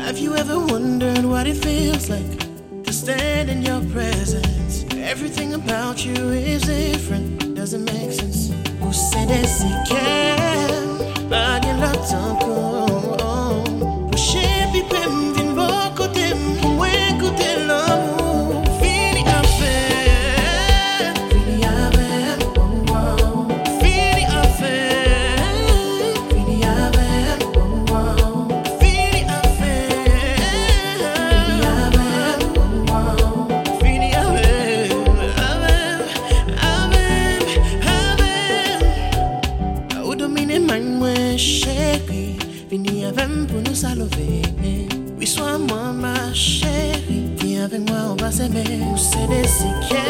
Have you ever wondered what it feels like to stand in your presence? Everything about you is different. Salové Oui, sois moi ma chérie. Viens avec moi, on va s'aimer. Pousser des équipes